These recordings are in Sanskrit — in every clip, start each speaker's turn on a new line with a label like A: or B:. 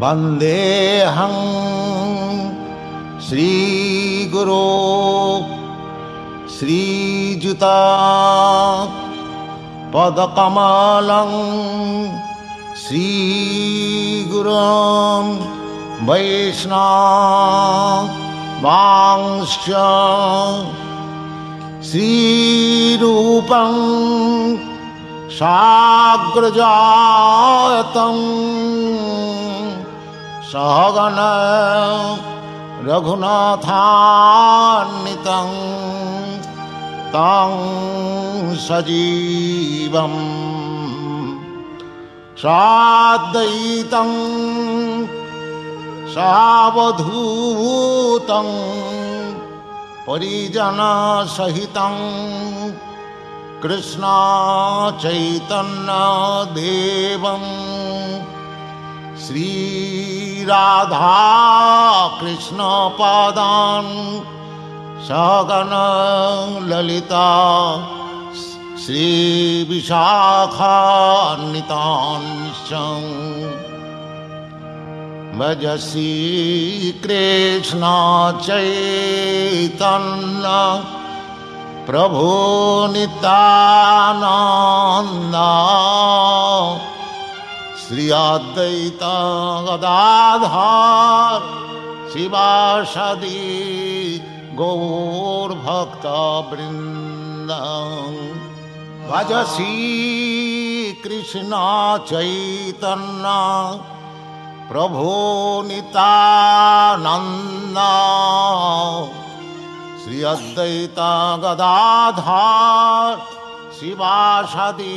A: वन्देऽहं श्रीगुरो श्रीजुतात्पदकमलं श्रीगुरुं वैष्णवंश्च श्रीरूपं शाग्रजातम् सहगण तं सजीवम् साद्वैतं सावधूतं परिजनसहितं कृष्णा चैतन्येवम् श्रीराधाकृष्णपादान् सगन ललिता श्रीविशाखानितान् सं मजस्री चैतन्न प्रभो नितानन्द। श्रियद्वैतगदा शिवाषदे गौर्भक्तवृन्द भजसी कृष्णा चैतन्नं प्रभो नितानन्द श्रियद्वैतगदा शिवा सदी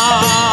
A: Ah.